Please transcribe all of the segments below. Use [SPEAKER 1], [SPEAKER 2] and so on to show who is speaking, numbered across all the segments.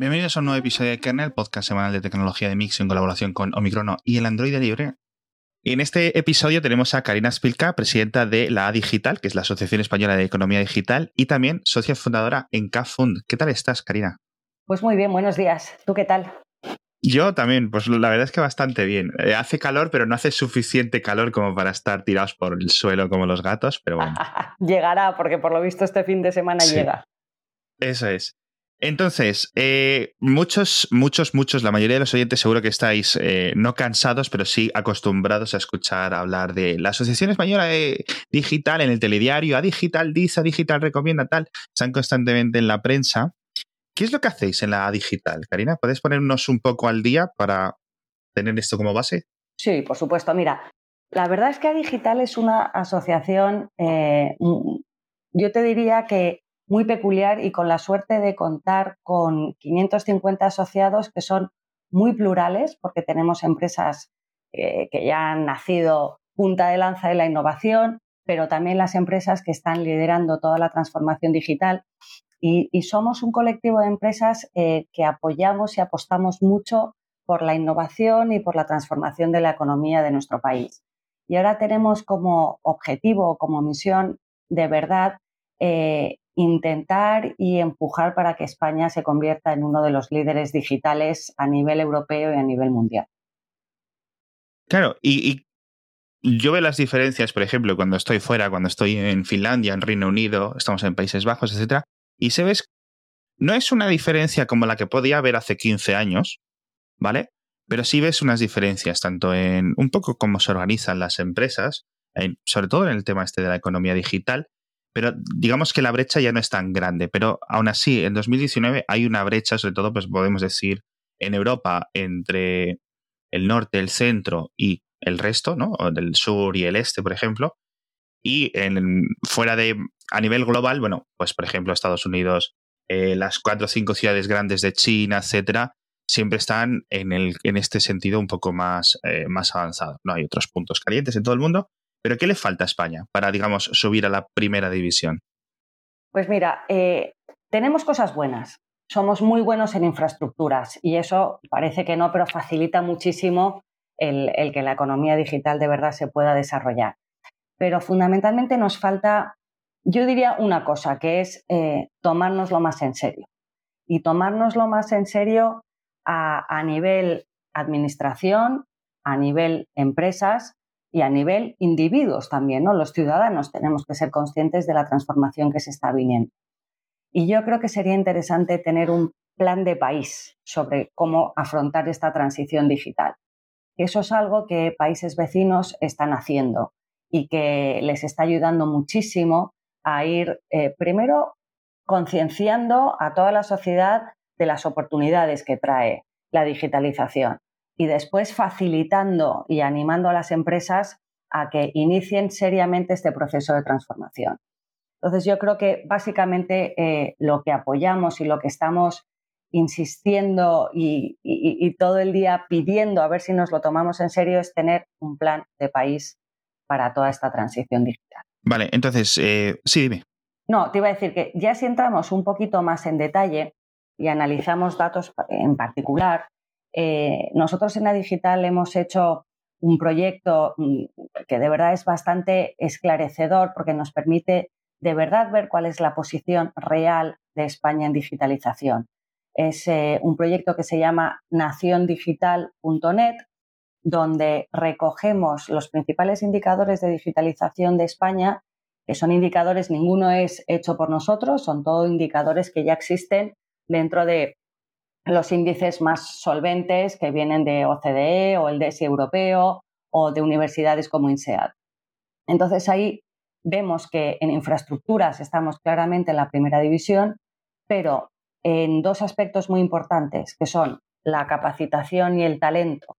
[SPEAKER 1] Bienvenidos a un nuevo episodio de Kernel, podcast semanal de tecnología de Mix en colaboración con Omicrono y el Android Libre. Y en este episodio tenemos a Karina Spilka, presidenta de la A Digital, que es la Asociación Española de Economía Digital, y también socia fundadora en CAFund. ¿Qué tal estás, Karina?
[SPEAKER 2] Pues muy bien, buenos días. ¿Tú qué tal?
[SPEAKER 1] Yo también, pues la verdad es que bastante bien. Eh, hace calor, pero no hace suficiente calor como para estar tirados por el suelo como los gatos, pero bueno.
[SPEAKER 2] Llegará, porque por lo visto este fin de semana llega.
[SPEAKER 1] Eso es. Entonces, eh, muchos, muchos, muchos, la mayoría de los oyentes seguro que estáis eh, no cansados, pero sí acostumbrados a escuchar hablar de la Asociación Española de Digital en el telediario, a Digital dice, a Digital recomienda tal, están constantemente en la prensa. ¿Qué es lo que hacéis en la Digital, Karina? ¿Puedes ponernos un poco al día para tener esto como base?
[SPEAKER 2] Sí, por supuesto. Mira, la verdad es que A Digital es una asociación, eh, yo te diría que muy peculiar y con la suerte de contar con 550 asociados que son muy plurales porque tenemos empresas eh, que ya han nacido punta de lanza de la innovación, pero también las empresas que están liderando toda la transformación digital. Y, somos un colectivo de empresas eh, que apoyamos y apostamos mucho por la innovación y por la transformación de la economía de nuestro país. Y ahora tenemos como objetivo, como misión, de verdad, eh, intentar y empujar para que España se convierta en uno de los líderes digitales a nivel europeo y a nivel mundial.
[SPEAKER 1] Claro, y, yo veo las diferencias, por ejemplo, cuando estoy fuera, cuando estoy en Finlandia, en Reino Unido, estamos en Países Bajos, etcétera, y se ves, no es una diferencia como la que podía haber hace 15 años, ¿vale? Pero sí ves unas diferencias, tanto en un poco cómo se organizan las empresas, sobre todo en el tema este de la economía digital, pero digamos que la brecha ya no es tan grande. Pero aún así, en 2019 hay una brecha, sobre todo, pues podemos decir, en Europa, entre el norte, el centro y el resto, ¿no? O del sur y el este, por ejemplo. Y en, fuera de, a nivel global, bueno, pues por ejemplo, Estados Unidos, eh, las cuatro o cinco ciudades grandes de China, etcétera, siempre están en, el, en este sentido un poco más, eh, más avanzado. No hay otros puntos calientes en todo el mundo, pero ¿qué le falta a España para, digamos, subir a la primera división?
[SPEAKER 2] Pues mira, eh, tenemos cosas buenas. Somos muy buenos en infraestructuras y eso parece que no, pero facilita muchísimo el, que la economía digital de verdad se pueda desarrollar. Pero fundamentalmente nos falta, yo diría una cosa, que es eh, tomárnoslo más en serio. Y tomárnoslo más en serio a nivel administración, a nivel empresas y a nivel individuos también, ¿no? Los ciudadanos tenemos que ser conscientes de la transformación que se está viniendo. Y yo creo que sería interesante tener un plan de país sobre cómo afrontar esta transición digital. Eso es algo que países vecinos están haciendo y que les está ayudando muchísimo a ir, eh, primero, concienciando a toda la sociedad de las oportunidades que trae la digitalización y después facilitando y animando a las empresas a que inicien seriamente este proceso de transformación. Entonces yo creo que básicamente eh, lo que apoyamos y lo que estamos insistiendo y, todo el día pidiendo a ver si nos lo tomamos en serio es tener un plan de país para toda esta transición digital.
[SPEAKER 1] Vale, entonces, eh, sí, dime.
[SPEAKER 2] No, te iba a decir que ya si entramos un poquito más en detalle y analizamos datos en particular, eh, nosotros en la digital hemos hecho un proyecto mm, que de verdad es bastante esclarecedor porque nos permite de verdad ver cuál es la posición real de España en digitalización. Es eh, un proyecto que se llama naciondigital.net, donde recogemos los principales indicadores de digitalización de España, que son indicadores, ninguno es hecho por nosotros, son todos indicadores que ya existen dentro de los índices más solventes que vienen de OCDE o el DESI europeo o de universidades como INSEAD. Entonces ahí vemos que en infraestructuras estamos claramente en la primera división, pero en dos aspectos muy importantes, que son la capacitación y el talento,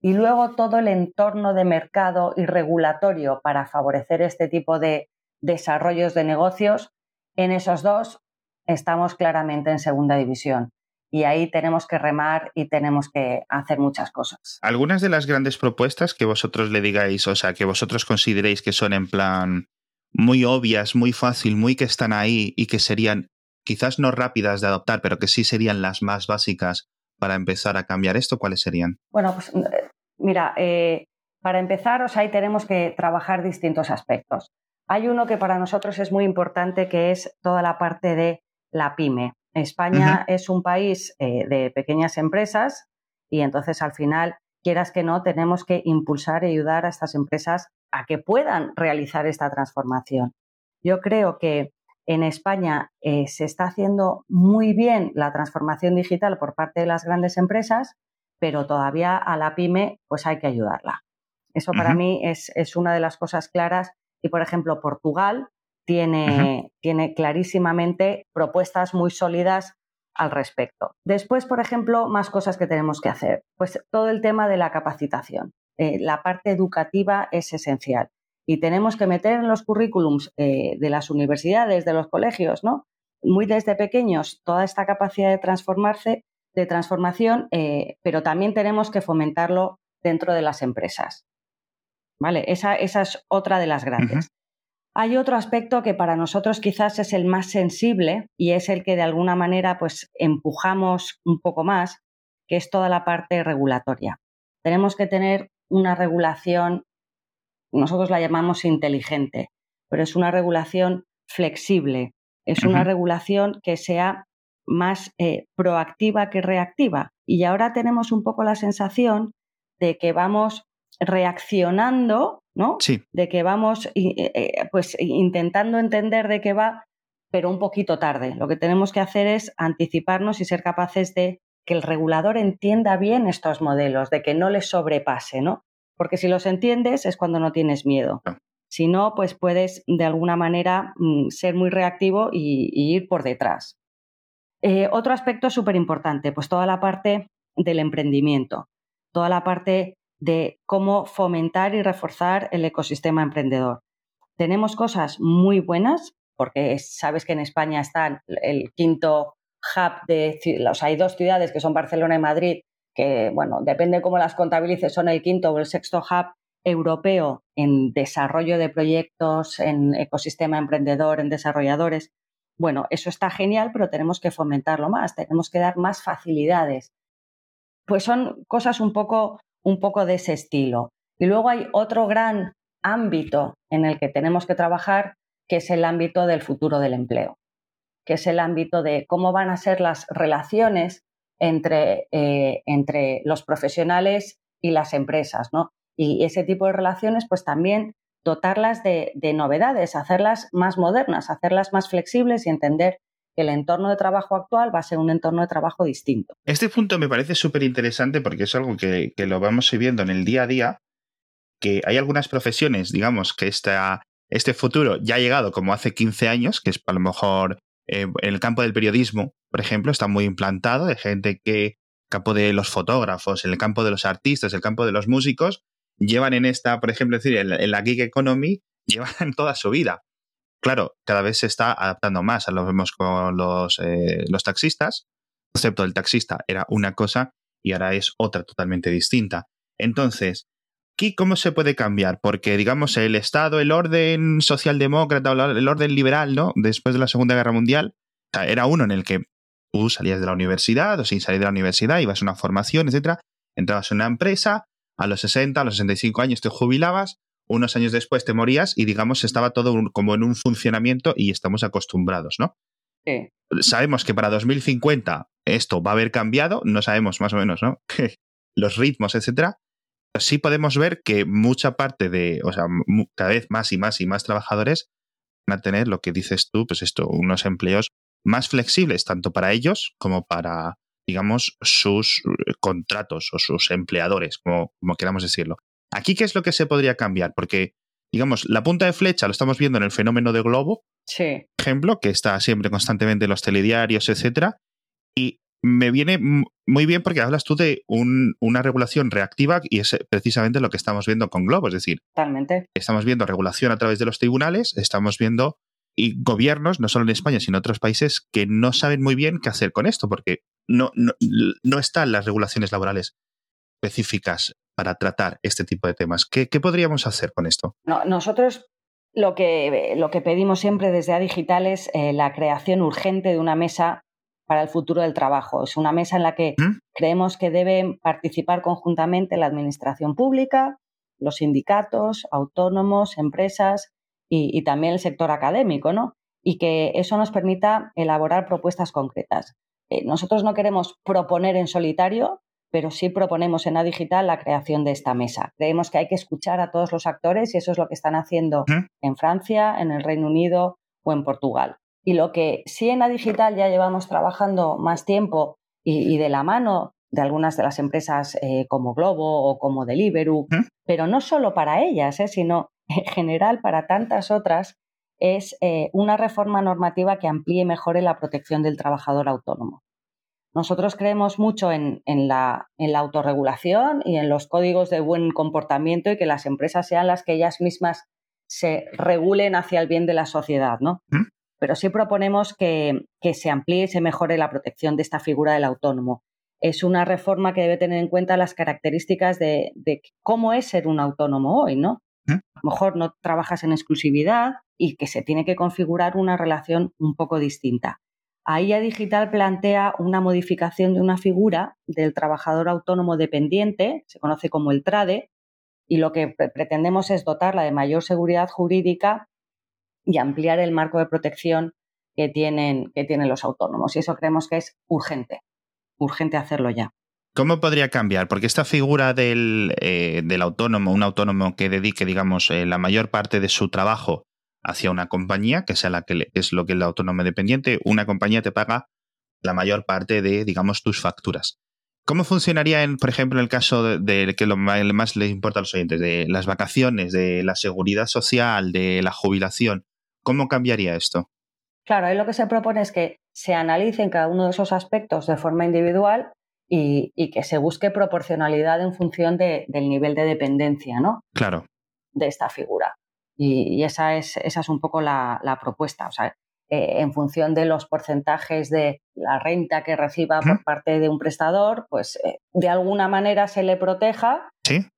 [SPEAKER 2] y luego todo el entorno de mercado y regulatorio para favorecer este tipo de desarrollos de negocios, en esos dos estamos claramente en segunda división y ahí tenemos que remar y tenemos que hacer muchas cosas.
[SPEAKER 1] Algunas de las grandes propuestas que vosotros le digáis, o sea, que vosotros consideréis que son en plan muy obvias, muy fácil, muy que están ahí y que serían quizás no rápidas de adoptar, pero que sí serían las más básicas para empezar a cambiar esto, ¿cuáles serían?
[SPEAKER 2] Bueno, pues eh, mira, eh, para empezar, ahí tenemos que trabajar distintos aspectos. Hay uno que para nosotros es muy importante, que es toda la parte de la pyme. España es un país eh, de pequeñas empresas y entonces al final, quieras que no, tenemos que impulsar y ayudar a estas empresas a que puedan realizar esta transformación. Yo creo que en España eh, se está haciendo muy bien la transformación digital por parte de las grandes empresas, pero todavía a la pyme pues hay que ayudarla. Eso para mí es, una de las cosas claras. Y, por ejemplo, Portugal tiene, tiene clarísimamente propuestas muy sólidas al respecto. Después, por ejemplo, más cosas que tenemos que hacer. Pues todo el tema de la capacitación. Eh, la parte educativa es esencial y tenemos que meter en los currículums eh, de las universidades, de los colegios, ¿no? Muy desde pequeños, toda esta capacidad de transformarse, de transformación, eh, pero también tenemos que fomentarlo dentro de las empresas. ¿Vale? Esa, es otra de las grandes. Hay otro aspecto que para nosotros quizás es el más sensible y es el que de alguna manera pues empujamos un poco más, que es toda la parte regulatoria. Tenemos que tener una regulación, nosotros la llamamos inteligente, pero es una regulación flexible, es una regulación que sea más eh, proactiva que reactiva. Y ahora tenemos un poco la sensación de que vamos reaccionando, ¿no?
[SPEAKER 1] Sí.
[SPEAKER 2] De que vamos eh, eh, pues intentando entender de qué va, pero un poquito tarde. Lo que tenemos que hacer es anticiparnos y ser capaces de que el regulador entienda bien estos modelos, de que no les sobrepase, ¿no? Porque si los entiendes es cuando no tienes miedo. Si no, pues puedes de alguna manera mm, ser muy reactivo y, ir por detrás. Eh, otro aspecto súper importante, pues toda la parte del emprendimiento, toda la parte de cómo fomentar y reforzar el ecosistema emprendedor. Tenemos cosas muy buenas, porque sabes que en España están el quinto hub de, o hay dos ciudades que son Barcelona y Madrid, que, bueno, depende cómo las contabilices, son el quinto o el sexto hub europeo en desarrollo de proyectos, en ecosistema emprendedor, en desarrolladores. Bueno, eso está genial, pero tenemos que fomentarlo más, tenemos que dar más facilidades. Pues son cosas un poco un poco de ese estilo. Y luego hay otro gran ámbito en el que tenemos que trabajar, que es el ámbito del futuro del empleo, que es el ámbito de cómo van a ser las relaciones entre, eh, entre los profesionales y las empresas, ¿no? Y ese tipo de relaciones, pues también dotarlas de novedades, hacerlas más modernas, hacerlas más flexibles y entender el entorno de trabajo actual va a ser un entorno de trabajo distinto.
[SPEAKER 1] Este punto me parece súper interesante porque es algo que, lo vamos viendo en el día a día, que hay algunas profesiones, digamos, que este futuro ya ha llegado como hace 15 años, que es a lo mejor eh, en el campo del periodismo, por ejemplo, está muy implantado, de gente que, en campo de los fotógrafos, en el campo de los artistas, en el campo de los músicos, llevan en esta, por ejemplo, decir, en la gig economy, llevan toda su vida. Claro, cada vez se está adaptando más, lo vemos con los, eh, los taxistas. El concepto del taxista era una cosa y ahora es otra totalmente distinta. Entonces, ¿aquí cómo se puede cambiar? Porque, digamos, el Estado, el orden socialdemócrata, el orden liberal, ¿no? Después de la Segunda Guerra Mundial, era uno en el que tú salías de la universidad o sin salir de la universidad, ibas a una formación, etcétera, entrabas en una empresa, a los 60, a los 65 años te jubilabas, unos años después te morías y digamos estaba todo como en un funcionamiento y estamos acostumbrados, ¿no?
[SPEAKER 2] Sí.
[SPEAKER 1] Sabemos que para 2050 esto va a haber cambiado, no sabemos más o menos, ¿no? Los ritmos, etcétera. Sí podemos ver que mucha parte de, o sea, cada vez más y más y más trabajadores van a tener lo que dices tú, pues esto, unos empleos más flexibles, tanto para ellos como para, digamos, sus eh, contratos o sus empleadores, como, como queramos decirlo. Aquí, ¿qué es lo que se podría cambiar? Porque, digamos, la punta de flecha lo estamos viendo en el fenómeno de globo,
[SPEAKER 2] sí.
[SPEAKER 1] ejemplo, que está siempre constantemente en los telediarios, etcétera. Y me viene muy bien porque hablas tú de una regulación reactiva y es precisamente lo que estamos viendo con Globo. Es decir,
[SPEAKER 2] Totalmente.
[SPEAKER 1] estamos viendo regulación a través de los tribunales, estamos viendo y gobiernos, no solo en España, sino en otros países, que no saben muy bien qué hacer con esto, porque no, no, no están las regulaciones laborales específicas para tratar este tipo de temas. ¿Qué, podríamos hacer con esto?
[SPEAKER 2] nosotros lo que, lo que pedimos siempre desde A Digital es eh, la creación urgente de una mesa para el futuro del trabajo. Es una mesa en la que ¿Mm? creemos que deben participar conjuntamente la administración pública, los sindicatos, autónomos, empresas y, también el sector académico, ¿no? Y que eso nos permita elaborar propuestas concretas. Eh, nosotros no queremos proponer en solitario, pero sí proponemos en A Digital la creación de esta mesa. Creemos que hay que escuchar a todos los actores y eso es lo que están haciendo ¿Mm? en Francia, en el Reino Unido o en Portugal. Y lo que sí en A Digital ya llevamos trabajando más tiempo y, de la mano de algunas de las empresas eh, como Globo o como Deliveroo, ¿Mm? pero no solo para ellas, eh, sino en general para tantas otras, es eh, una reforma normativa que amplíe y mejore la protección del trabajador autónomo. Nosotros creemos mucho en, la, autorregulación y en los códigos de buen comportamiento y que las empresas sean las que ellas mismas se regulen hacia el bien de la sociedad, ¿no? ¿Mm? Pero sí proponemos que, se amplíe y se mejore la protección de esta figura del autónomo. Es una reforma que debe tener en cuenta las características de, cómo es ser un autónomo hoy, ¿no? ¿Mm? A lo mejor no trabajas en exclusividad y que se tiene que configurar una relación un poco distinta. AIA Digital plantea una modificación de una figura del trabajador autónomo dependiente, se conoce como el TRADE, y lo que pretendemos es dotarla de mayor seguridad jurídica y ampliar el marco de protección que tienen, que tienen los autónomos. Y eso creemos que es urgente, urgente hacerlo ya.
[SPEAKER 1] ¿Cómo podría cambiar? Porque esta figura del, eh, autónomo, un autónomo que dedique, digamos, eh, la mayor parte de su trabajo hacia una compañía, que sea la que es lo que es el autónomo dependiente, una compañía te paga la mayor parte de, digamos, tus facturas. ¿Cómo funcionaría, en, por ejemplo, en el caso de, que lo más les importa a los oyentes, de las vacaciones, de la seguridad social, de la jubilación? ¿Cómo cambiaría esto?
[SPEAKER 2] Claro, ahí lo que se propone es que se analicen cada uno de esos aspectos de forma individual y, que se busque proporcionalidad en función del nivel de dependencia, ¿no?
[SPEAKER 1] Claro.
[SPEAKER 2] De esta figura. Y, esa, es, esa es un poco la, propuesta. O sea, eh, en función de los porcentajes de la renta que reciba por parte de un prestador, pues eh, de alguna manera se le proteja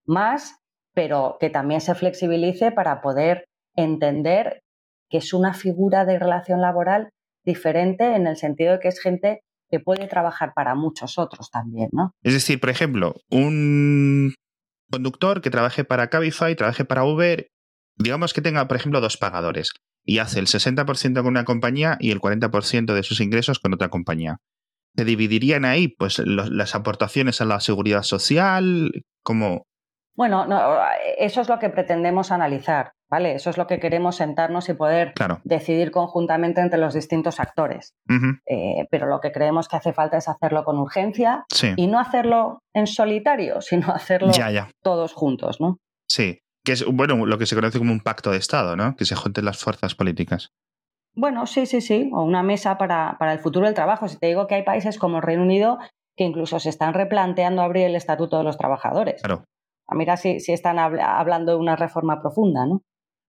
[SPEAKER 2] más, pero que también se flexibilice para poder entender que es una figura de relación laboral diferente en el sentido de que es gente que puede trabajar para muchos otros también, ¿no?
[SPEAKER 1] Es decir, por ejemplo, un conductor que trabaje para Cabify, trabaje para Uber digamos que tenga, por ejemplo, dos pagadores y hace el 60% con una compañía y el 40% de sus ingresos con otra compañía. ¿Se dividirían ahí pues, las aportaciones a la seguridad social? como
[SPEAKER 2] Bueno, eso es lo que pretendemos analizar, ¿vale? Eso es lo que queremos sentarnos y poder decidir conjuntamente entre los distintos actores. Eh, pero lo que creemos que hace falta es hacerlo con urgencia y no hacerlo en solitario, sino hacerlo todos juntos, ¿no?
[SPEAKER 1] Sí que es bueno lo que se conoce como un pacto de Estado, ¿no? Que se junten las fuerzas políticas.
[SPEAKER 2] Bueno, sí, sí, sí, o una mesa para, el futuro del trabajo. Si te digo que hay países como el Reino Unido que incluso se están replanteando abrir el estatuto de los trabajadores.
[SPEAKER 1] Claro.
[SPEAKER 2] A mirar si, si están hablando de una reforma profunda, ¿no?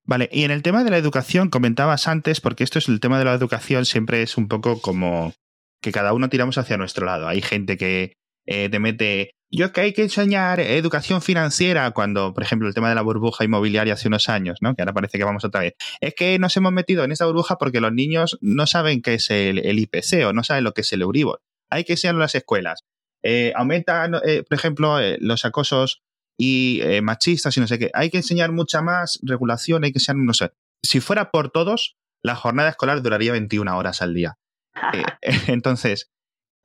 [SPEAKER 1] Vale, y en el tema de la educación comentabas antes, porque esto es el tema de la educación, siempre es un poco como que cada uno tiramos hacia nuestro lado. Hay gente que eh, te mete yo que hay que enseñar educación financiera cuando, por ejemplo, el tema de la burbuja inmobiliaria hace unos años, ¿no? Que ahora parece que vamos otra vez. Es que nos hemos metido en esta burbuja porque los niños no saben qué es el, IPC o no saben lo que es el Euribor. Hay que enseñarlo en las escuelas. Eh, aumenta, eh, por ejemplo, eh, los acosos y machistas y no sé qué. Hay que enseñar mucha más regulación, hay que enseñar, no sé. Si fuera por todos, la jornada escolar duraría 21 horas al día. entonces,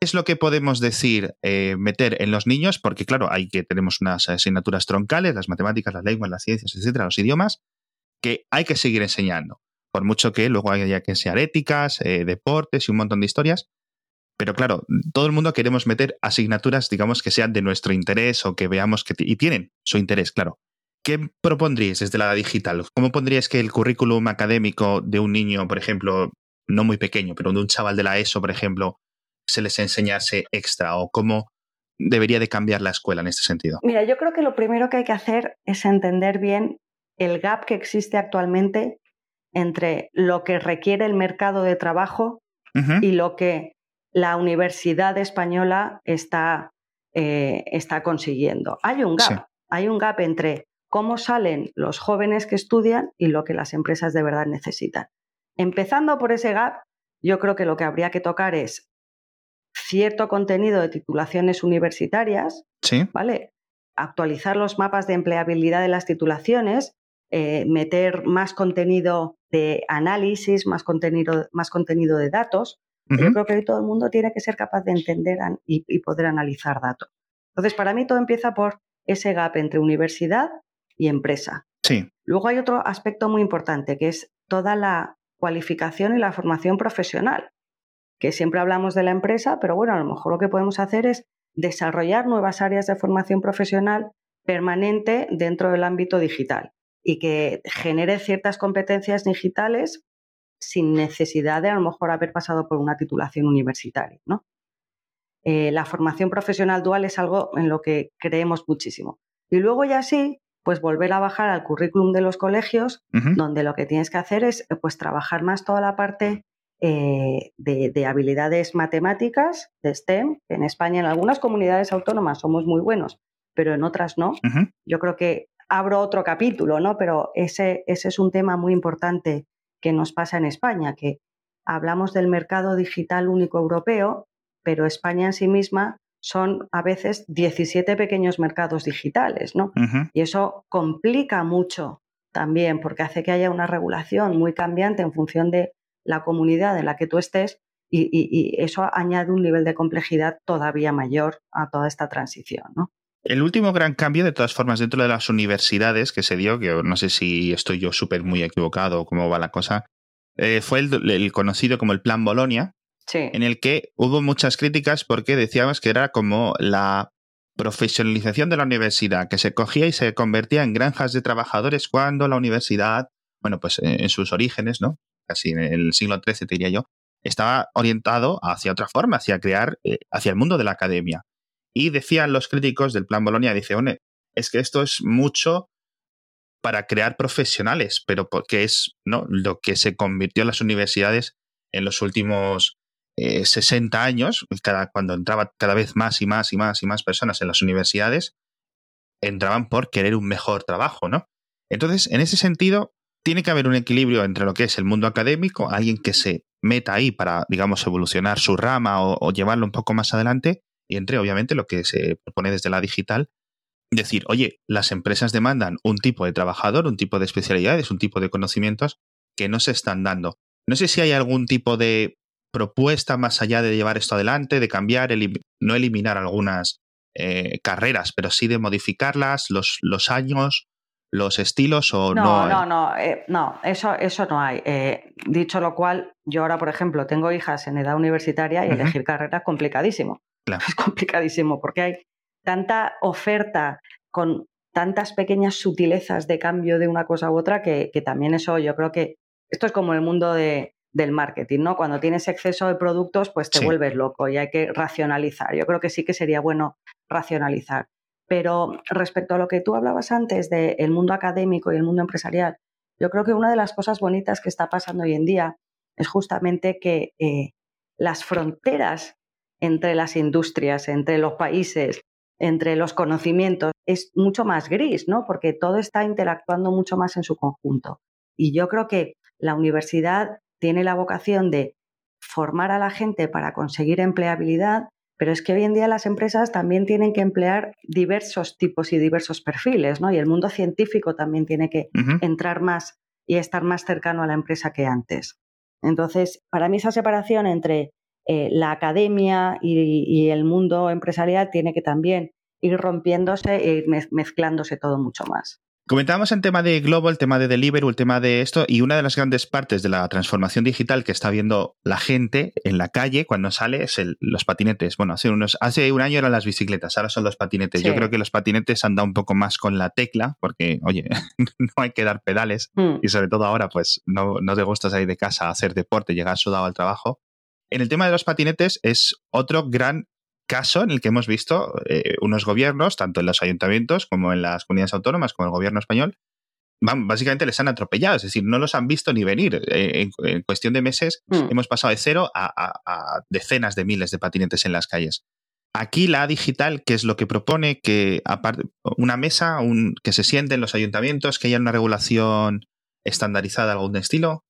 [SPEAKER 1] es lo que podemos decir eh, meter en los niños? Porque, claro, hay que tenemos unas asignaturas troncales, las matemáticas, las lenguas, las ciencias, etcétera, los idiomas, que hay que seguir enseñando. Por mucho que luego haya que enseñar éticas, eh, deportes y un montón de historias. Pero claro, todo el mundo queremos meter asignaturas, digamos, que sean de nuestro interés o que veamos que y tienen su interés, claro. ¿Qué propondríais desde la digital? ¿Cómo pondríais que el currículum académico de un niño, por ejemplo, no muy pequeño, pero de un chaval de la ESO, por ejemplo, se les enseñase extra o cómo debería de cambiar la escuela en este sentido?
[SPEAKER 2] Mira, yo creo que lo primero que hay que hacer es entender bien el gap que existe actualmente entre lo que requiere el mercado de trabajo y lo que la Universidad Española está, eh, está consiguiendo. Hay un gap, hay un gap entre cómo salen los jóvenes que estudian y lo que las empresas de verdad necesitan. Empezando por ese gap, yo creo que lo que habría que tocar es cierto contenido de titulaciones universitarias, ¿vale? Actualizar los mapas de empleabilidad de las titulaciones, eh, meter más contenido de análisis, más contenido, más contenido de datos. Yo creo que hoy todo el mundo tiene que ser capaz de entender y, poder analizar datos. Entonces, para mí todo empieza por ese gap entre universidad y empresa.
[SPEAKER 1] Sí.
[SPEAKER 2] Luego hay otro aspecto muy importante, que es toda la cualificación y la formación profesional, que siempre hablamos de la empresa, pero bueno, a lo mejor lo que podemos hacer es desarrollar nuevas áreas de formación profesional permanente dentro del ámbito digital y que genere ciertas competencias digitales sin necesidad de a lo mejor haber pasado por una titulación universitaria. ¿no? Eh, la formación profesional dual es algo en lo que creemos muchísimo. Y luego ya sí, pues volver a bajar al currículum de los colegios, donde lo que tienes que hacer es pues trabajar más toda la parte eh, de, habilidades matemáticas, de STEM, en España en algunas comunidades autónomas somos muy buenos, pero en otras no. Yo creo que abro otro capítulo, ¿no? Pero ese, ese es un tema muy importante que nos pasa en España, que hablamos del mercado digital único europeo, pero España en sí misma son a veces 17 pequeños mercados digitales, ¿no? Y eso complica mucho también porque hace que haya una regulación muy cambiante en función de la comunidad en la que tú estés y, eso añade un nivel de complejidad todavía mayor a toda esta transición, ¿no?
[SPEAKER 1] El último gran cambio, de todas formas, dentro de las universidades que se dio, que no sé si estoy yo súper muy equivocado o cómo va la cosa, eh, fue el, conocido como el Plan Bolonia, en el que hubo muchas críticas porque decíamos que era como la profesionalización de la universidad, que se cogía y se convertía en granjas de trabajadores cuando la universidad, bueno, pues en sus orígenes, ¿no? Casi en el siglo XIII, te diría yo, estaba orientado hacia otra forma, hacia crear, eh, hacia el mundo de la academia. Y decían los críticos del Plan Bolonia, dice, es que esto es mucho para crear profesionales, pero porque es ¿no? lo que se convirtió en las universidades en los últimos 60 eh, años, cada, cuando entraba cada vez más y más y más y más personas en las universidades, entraban por querer un mejor trabajo, ¿no? Entonces, en ese sentido, tiene que haber un equilibrio entre lo que es el mundo académico, alguien que se meta ahí para, digamos, evolucionar su rama o, llevarlo un poco más adelante, y entre, obviamente, lo que se propone desde la digital, decir, oye, las empresas demandan un tipo de trabajador, un tipo de especialidades, un tipo de conocimientos que no se están dando. No sé si hay algún tipo de propuesta más allá de llevar esto adelante, de cambiar, no eliminar algunas eh, carreras, pero sí de modificarlas, los, los años, los estilos o no?
[SPEAKER 2] No, no, no, eh, no, eso, eso no hay. Eh, dicho lo cual, yo ahora, por ejemplo, tengo hijas en edad universitaria y elegir carrera es complicadísimo. Es complicadísimo porque hay tanta oferta con tantas pequeñas sutilezas de cambio de una cosa u otra que, que también eso yo creo que esto es como el mundo de, del marketing, ¿no? Cuando tienes exceso de productos, pues te vuelves loco y hay que racionalizar. Yo creo que sí que sería bueno racionalizar. Pero respecto a lo que tú hablabas antes del mundo académico y el mundo empresarial, yo creo que una de las cosas bonitas que está pasando hoy en día es justamente que eh, las fronteras entre las industrias, entre los países, entre los conocimientos, es mucho más gris, ¿no? Porque todo está interactuando mucho más en su conjunto. Y yo creo que la universidad tiene la vocación de formar a la gente para conseguir empleabilidad, pero es que hoy en día las empresas también tienen que emplear diversos tipos y diversos perfiles, ¿no? Y el mundo científico también tiene que entrar más y estar más cercano a la empresa que antes. Entonces, para mí esa separación entre eh, la academia y, el mundo empresarial tiene que también ir rompiéndose e ir mezclándose todo mucho más.
[SPEAKER 1] Comentábamos el tema de Global, el tema de Deliveroo, el tema de esto, y una de las grandes partes de la transformación digital que está viendo la gente en la calle cuando sale es los patinetes. Bueno, hace, unos, hace un año eran las bicicletas, ahora son los patinetes. Yo creo que los patinetes han dado un poco más con la tecla, porque, oye, no hay que dar pedales, mm. y sobre todo ahora, pues no, no te gusta salir de casa a hacer deporte, llegar sudado al trabajo. En el tema de los patinetes es otro gran caso en el que hemos visto eh, unos gobiernos, tanto en los ayuntamientos como en las comunidades autónomas, como el gobierno español, básicamente les han atropellado, es decir, no los han visto ni venir. Eh, en, cuestión de meses mm. hemos pasado de cero a, decenas de miles de patinetes en las calles. Aquí la digital, ¿qué es lo que propone? Que aparte, una mesa, un, que se sienten los ayuntamientos, que haya una regulación estandarizada de algún estilo.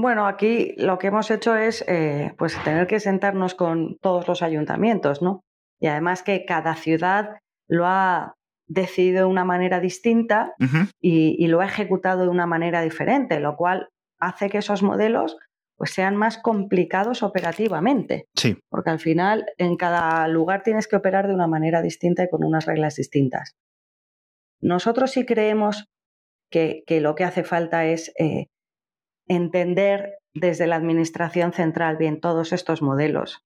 [SPEAKER 2] Bueno, aquí lo que hemos hecho es eh, pues tener que sentarnos con todos los ayuntamientos, ¿no? Y además que cada ciudad lo ha decidido de una manera distinta y, lo ha ejecutado de una manera diferente, lo cual hace que esos modelos pues sean más complicados operativamente.
[SPEAKER 1] Sí.
[SPEAKER 2] Porque al final en cada lugar tienes que operar de una manera distinta y con unas reglas distintas. Nosotros sí creemos que, lo que hace falta es eh, entender desde la Administración Central bien todos estos modelos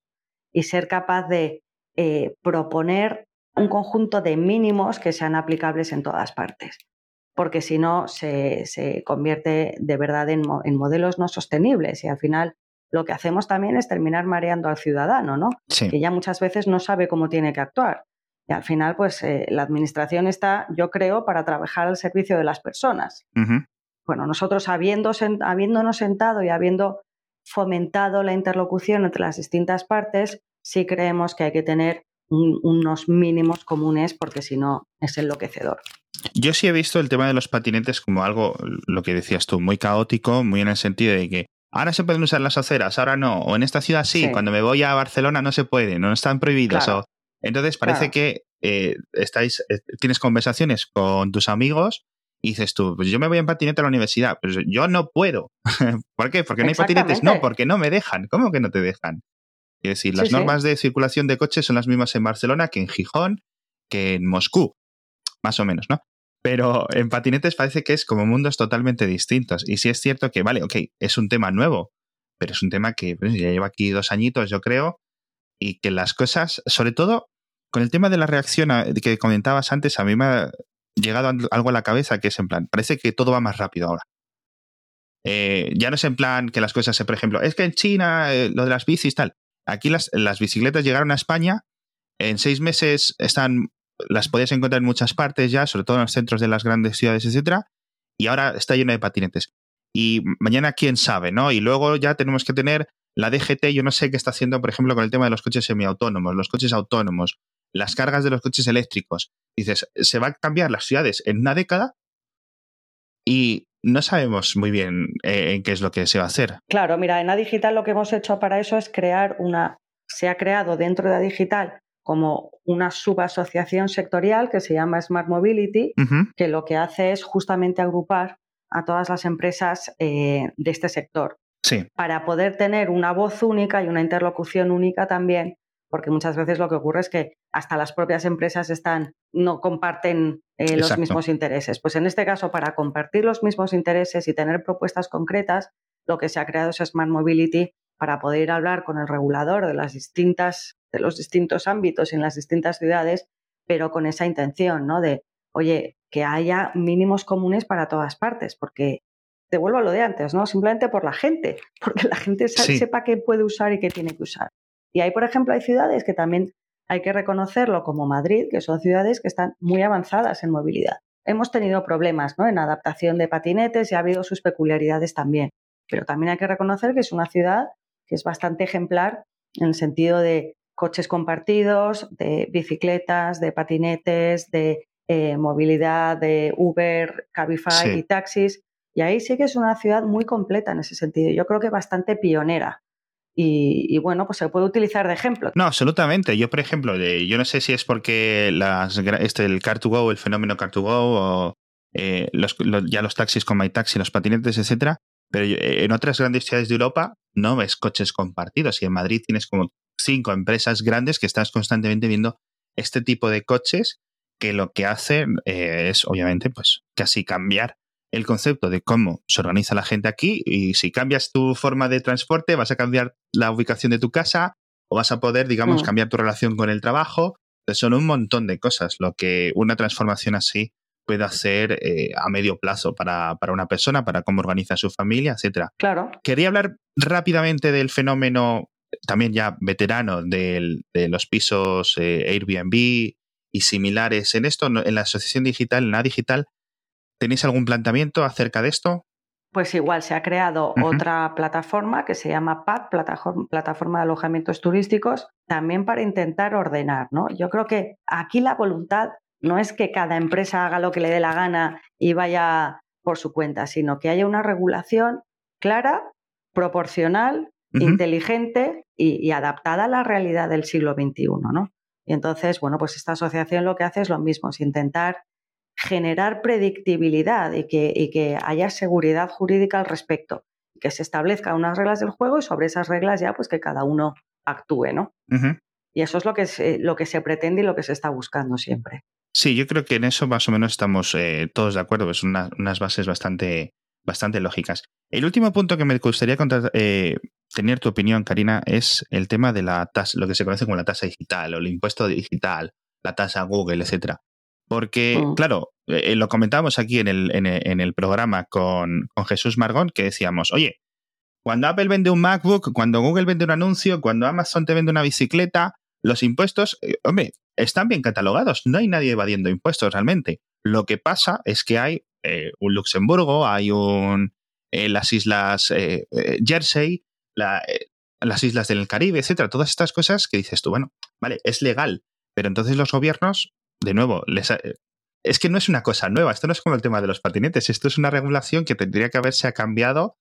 [SPEAKER 2] y ser capaz de eh, proponer un conjunto de mínimos que sean aplicables en todas partes porque si no se, convierte de verdad en, modelos no sostenibles y al final lo que hacemos también es terminar mareando al ciudadano, ¿no? Que ya muchas veces no sabe cómo tiene que actuar. Y al final, pues eh, la administración está, yo creo, para trabajar al servicio de las personas. Bueno, nosotros habiendo, habiéndonos sentado y habiendo fomentado la interlocución entre las distintas partes, sí creemos que hay que tener unos mínimos comunes porque si no es enloquecedor.
[SPEAKER 1] Yo sí he visto el tema de los patinetes como algo, lo que decías tú, muy caótico, muy en el sentido de que ahora se pueden usar las aceras, ahora no, o en esta ciudad sí, cuando me voy a Barcelona no se puede, no están prohibidos. Entonces parece que eh, estáis, eh, tienes conversaciones con tus amigos y dices tú, pues yo me voy en patinete a la universidad, pero yo no puedo. ¿Por qué? Porque no hay patinetes. No, porque no me dejan. ¿Cómo que no te dejan? Es decir, las normas de circulación de coches son las mismas en Barcelona que en Gijón, que en Moscú, más o menos, ¿no? Pero en patinetes parece que es como mundos totalmente distintos. Y sí es cierto que, vale, ok, es un tema nuevo, pero es un tema que pues, ya lleva aquí dos añitos, yo creo, y que las cosas, sobre todo con el tema de la reacción que comentabas antes, a mí me llegado algo a la cabeza que es en plan, parece que todo va más rápido ahora. Eh, ya no es en plan que las cosas, por ejemplo, es que en China eh, lo de las bicis tal. Aquí las, las bicicletas llegaron a España, en seis meses están las podías encontrar en muchas partes ya, sobre todo en los centros de las grandes ciudades, etcétera, y ahora está lleno de patinetes. Y mañana quién sabe, ¿no? Y luego ya tenemos que tener la DGT, yo no sé qué está haciendo, por ejemplo, con el tema de los coches semiautónomos, los coches autónomos, las cargas de los coches eléctricos. Dices, se va a cambiar las ciudades en una década y no sabemos muy bien eh, en qué es lo que se va a hacer.
[SPEAKER 2] Claro, mira, en la digital lo que hemos hecho para eso es crear una, se ha creado dentro de la digital como una subasociación sectorial que se llama Smart Mobility, que lo que hace es justamente agrupar a todas las empresas eh, de este sector. Para poder tener una voz única y una interlocución única también, porque muchas veces lo que ocurre es que hasta las propias empresas están, no comparten eh, los mismos intereses. Pues en este caso, para compartir los mismos intereses y tener propuestas concretas, lo que se ha creado es Smart Mobility para poder hablar con el regulador de las distintas de los distintos ámbitos en las distintas ciudades, pero con esa intención, ¿no? De, oye, que haya mínimos comunes para todas partes, porque te vuelvo a lo de antes, ¿no? Simplemente por la gente, porque la gente sepa qué puede usar y qué tiene que usar. Y ahí, por ejemplo, hay ciudades que también hay que reconocerlo, como Madrid, que son ciudades que están muy avanzadas en movilidad. Hemos tenido problemas ¿no? en adaptación de patinetes y ha habido sus peculiaridades también. Pero también hay que reconocer que es una ciudad que es bastante ejemplar en el sentido de coches compartidos, de bicicletas, de patinetes, de eh, movilidad, de Uber, Cabify y taxis. Y ahí sí que es una ciudad muy completa en ese sentido. Yo creo que bastante pionera. Y, bueno, pues se puede utilizar de ejemplo.
[SPEAKER 1] No, absolutamente. Yo, por ejemplo, yo no sé si es porque las, este, el Car2Go, el fenómeno Car2Go, o eh, ya los taxis con MyTaxi, los patinetes, etcétera, pero en otras grandes ciudades de Europa no ves coches compartidos y en Madrid tienes como cinco empresas grandes que estás constantemente viendo este tipo de coches que lo que hacen eh, es obviamente pues casi cambiar el concepto de cómo se organiza la gente aquí y si cambias tu forma de transporte vas a cambiar la ubicación de tu casa o vas a poder digamos mm. cambiar tu relación con el trabajo son un montón de cosas lo que una transformación así puede hacer eh, a medio plazo para, para, una persona, para cómo organiza su familia, etcétera.
[SPEAKER 2] Claro.
[SPEAKER 1] Quería hablar rápidamente del fenómeno también ya veterano de los pisos eh, Airbnb y similares. En esto, en la asociación digital, en la digital, ¿tenéis algún planteamiento acerca de esto?
[SPEAKER 2] pues igual se ha creado otra plataforma que se llama PAD, plataforma, de alojamientos turísticos, también para intentar ordenar, ¿no? Yo creo que aquí la voluntad no es que cada empresa haga lo que le dé la gana y vaya por su cuenta, sino que haya una regulación clara, proporcional, inteligente y, adaptada a la realidad del siglo XXI, ¿no? Y entonces, bueno, pues esta asociación lo que hace es lo mismo, es intentar generar predictibilidad y que, que haya seguridad jurídica al respecto, que se establezcan unas reglas del juego y sobre esas reglas ya pues que cada uno actúe, ¿no? Y eso es lo que, se, lo que se pretende y lo que se está buscando siempre.
[SPEAKER 1] Sí, yo creo que en eso más o menos estamos eh, todos de acuerdo, es unas bases bastante, bastante lógicas. El último punto que me gustaría eh, tener tu opinión, Karina, es el tema de la tasa, lo que se conoce como la tasa digital o el impuesto digital, la tasa Google, etcétera. Porque, mm. claro, eh, lo comentábamos aquí en el, en el, programa con, con, Jesús Margón, que decíamos, oye, cuando Apple vende un MacBook, cuando Google vende un anuncio, cuando Amazon te vende una bicicleta, los impuestos, eh, hombre, están bien catalogados, no hay nadie evadiendo impuestos realmente. Lo que pasa es que hay eh, un Luxemburgo, hay un las islas Jersey, las islas del Caribe, etcétera, todas estas cosas que dices tú, bueno, vale, es legal, pero entonces los gobiernos de nuevo, es que no es una cosa nueva, esto no es como el tema de los patinetes, esto es una regulación que tendría que haberse cambiado,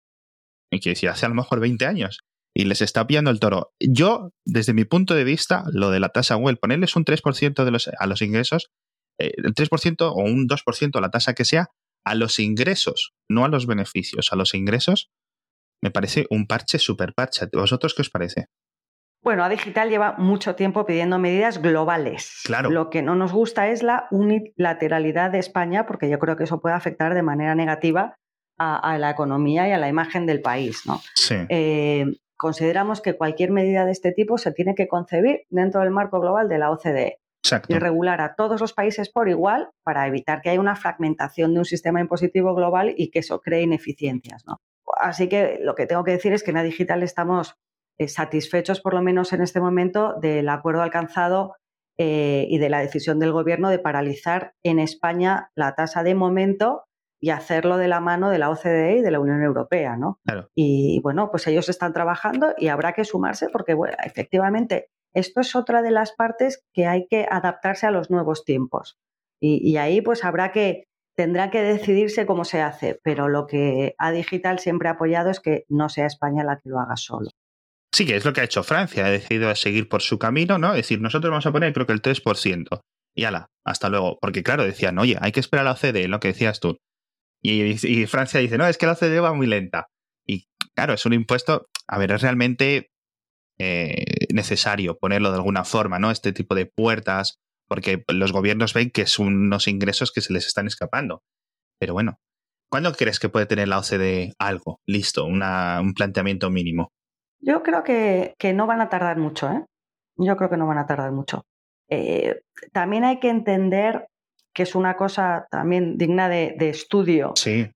[SPEAKER 1] y que decir, hace a lo mejor 20 años, y les está pillando el toro. Yo, desde mi punto de vista, lo de la tasa Google, ponerles un 3% de los, a los ingresos, eh, el 3% o un 2%, la tasa que sea, a los ingresos, no a los beneficios, a los ingresos, me parece un parche super parche. ¿Vosotros qué os parece?
[SPEAKER 2] Bueno, a Digital lleva mucho tiempo pidiendo medidas globales.
[SPEAKER 1] Claro.
[SPEAKER 2] Lo que no nos gusta es la unilateralidad de España, porque yo creo que eso puede afectar de manera negativa a, la economía y a la imagen del país. ¿no?
[SPEAKER 1] Sí.
[SPEAKER 2] Eh, consideramos que cualquier medida de este tipo se tiene que concebir dentro del marco global de la OCDE.
[SPEAKER 1] Exacto.
[SPEAKER 2] Y regular a todos los países por igual para evitar que haya una fragmentación de un sistema impositivo global y que eso cree ineficiencias. ¿no? Así que lo que tengo que decir es que en la digital estamos satisfechos, por lo menos en este momento, del acuerdo alcanzado eh, y de la decisión del Gobierno de paralizar en España la tasa de momento y hacerlo de la mano de la OCDE y de la Unión Europea, ¿no? Y bueno, pues ellos están trabajando y habrá que sumarse porque, bueno, efectivamente, esto es otra de las partes que hay que adaptarse a los nuevos tiempos. Y, y ahí pues habrá que, tendrá que decidirse cómo se hace, pero lo que a Digital siempre ha apoyado es que no sea España la que lo haga solo.
[SPEAKER 1] Sí, que es lo que ha hecho Francia, ha decidido seguir por su camino, ¿no? Es decir, nosotros vamos a poner creo que el 3%. Y ala, hasta luego. Porque claro, decían, oye, hay que esperar a la OCDE, lo que decías tú. Y, Francia dice, no, es que la OCDE va muy lenta. Y claro, es un impuesto, a ver, es realmente eh, necesario ponerlo de alguna forma, ¿no? Este tipo de puertas, porque los gobiernos ven que son unos ingresos que se les están escapando. Pero bueno, ¿cuándo crees que puede tener la OCDE algo listo, un planteamiento mínimo?
[SPEAKER 2] Yo creo que, no van a tardar mucho, ¿eh? Yo creo que no van a tardar mucho. Eh, también hay que entender que es una cosa también digna de, estudio.
[SPEAKER 1] Sí.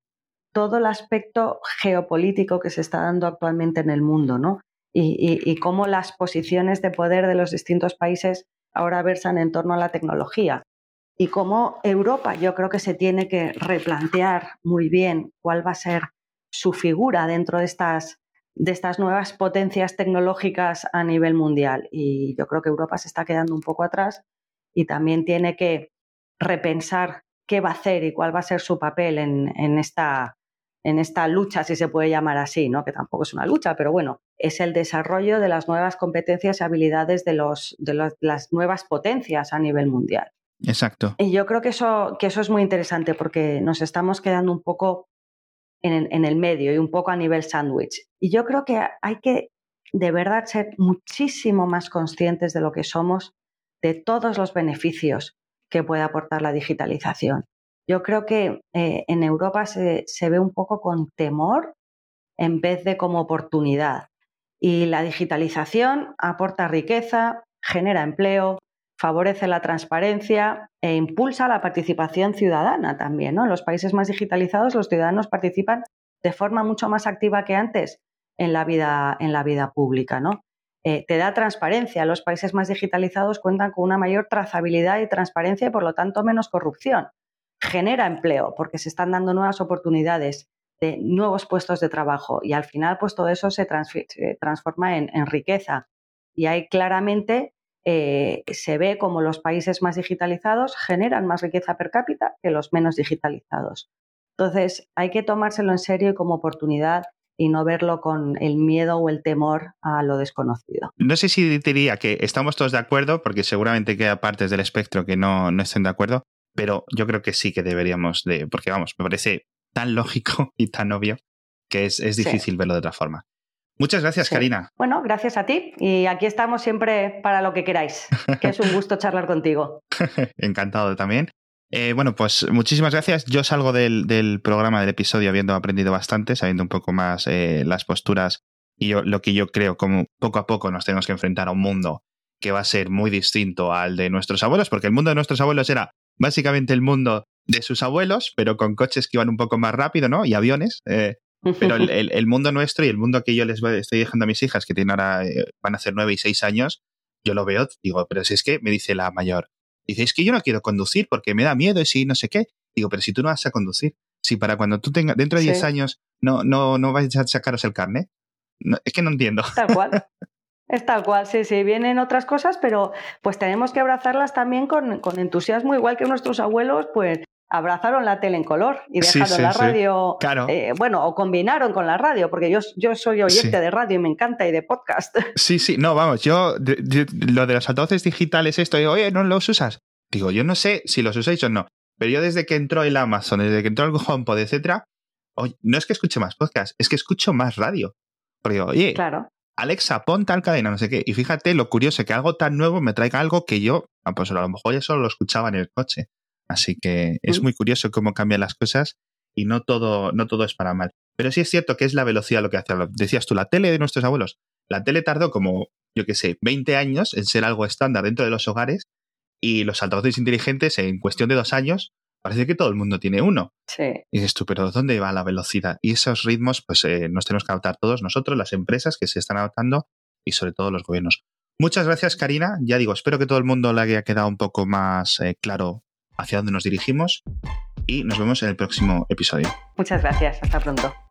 [SPEAKER 2] Todo el aspecto geopolítico que se está dando actualmente en el mundo, ¿no? Y, cómo las posiciones de poder de los distintos países ahora versan en torno a la tecnología. Y cómo Europa, yo creo que se tiene que replantear muy bien cuál va a ser su figura dentro de estas de estas nuevas potencias tecnológicas a nivel mundial. Y yo creo que Europa se está quedando un poco atrás y también tiene que repensar qué va a hacer y cuál va a ser su papel en, esta, en esta lucha, si se puede llamar así, ¿no? que tampoco es una lucha, pero bueno, es el desarrollo de las nuevas competencias y habilidades de, los, de las nuevas potencias a nivel mundial.
[SPEAKER 1] Exacto.
[SPEAKER 2] Y yo creo que eso, que eso es muy interesante porque nos estamos quedando un poco en, el medio y un poco a nivel sándwich. Y yo creo que hay que de verdad ser muchísimo más conscientes de lo que somos, de todos los beneficios que puede aportar la digitalización. Yo creo que eh, en Europa se, se ve un poco con temor en vez de como oportunidad. Y la digitalización aporta riqueza, genera empleo, favorece la transparencia e impulsa la participación ciudadana también. En los países más digitalizados los ciudadanos participan de forma mucho más activa que antes en la vida, en la vida pública. ¿no? Eh, te da transparencia. Los países más digitalizados cuentan con una mayor trazabilidad y transparencia y por lo tanto menos corrupción. Genera empleo porque se están dando nuevas oportunidades de nuevos puestos de trabajo y al final pues todo eso se, transforma en, riqueza. Y ahí claramente eh, se ve como los países más digitalizados generan más riqueza per cápita que los menos digitalizados. Entonces hay que tomárselo en serio y como oportunidad y no verlo con el miedo o el temor a lo desconocido.
[SPEAKER 1] No sé si diría que estamos todos de acuerdo, porque seguramente queda partes del espectro que no, no estén de acuerdo, pero yo creo que sí que deberíamos de, porque vamos, me parece tan lógico y tan obvio que es, difícil verlo de otra forma. Muchas gracias, Karina.
[SPEAKER 2] Bueno, gracias a ti y aquí estamos siempre para lo que queráis, que es un gusto charlar contigo.
[SPEAKER 1] Encantado también. Eh, bueno, pues muchísimas gracias. Yo salgo del, programa, del episodio, habiendo aprendido bastante, sabiendo un poco más eh, las posturas y lo que yo creo, como poco a poco nos tenemos que enfrentar a un mundo que va a ser muy distinto al de nuestros abuelos, porque el mundo de nuestros abuelos era básicamente el mundo de sus abuelos, pero con coches que iban un poco más rápido, ¿no? Y aviones. Eh, pero el, mundo nuestro y el mundo que yo les estoy dejando a mis hijas, que tienen ahora, van a ser nueve y seis años, yo lo veo, digo, pero si es que me dice la mayor, Dice, es que yo no quiero conducir porque me da miedo y si no sé qué. Digo, pero si tú no vas a conducir, si para cuando tú tengas, dentro de 10 años, no, no, no vais a sacaros el carnet. es que no entiendo.
[SPEAKER 2] Tal cual. Es tal cual, sí, sí, vienen otras cosas, pero pues tenemos que abrazarlas también con, con entusiasmo, igual que nuestros abuelos, pues abrazaron la tele en color y dejaron la radio. Eh, bueno, o combinaron con la radio, porque yo, yo soy oyente de radio y me encanta y de podcast.
[SPEAKER 1] Sí, sí, no, vamos, yo, lo de los altavoces digitales, esto, digo, oye, ¿no los usas? Digo, yo no sé si los usáis o no, pero yo desde que entró el Amazon, desde que entró el HomePod, etcétera, no es que escuche más podcast, es que escucho más radio. Porque digo, oye,
[SPEAKER 2] claro.
[SPEAKER 1] Alexa, pon tal cadena, no sé qué. Y fíjate lo curioso, que algo tan nuevo me traiga algo que yo, pues a lo mejor ya solo lo escuchaba en el coche. Así que es muy curioso cómo cambian las cosas y no todo, no todo es para mal. Pero sí es cierto que es la velocidad lo que hace. Decías tú, la tele de nuestros abuelos. La tele tardó como, yo qué sé, 20 años en ser algo estándar dentro de los hogares y los altavoces inteligentes en cuestión de dos años parece que todo el mundo tiene uno.
[SPEAKER 2] Sí.
[SPEAKER 1] Y dices tú, pero ¿dónde va la velocidad? Y esos ritmos, pues eh, nos tenemos que adaptar todos nosotros, las empresas que se están adaptando y sobre todo los gobiernos. Muchas gracias, Karina. Ya digo, espero que todo el mundo le haya quedado un poco más eh, claro hacia dónde nos dirigimos y nos vemos en el próximo episodio.
[SPEAKER 2] Muchas gracias, hasta pronto.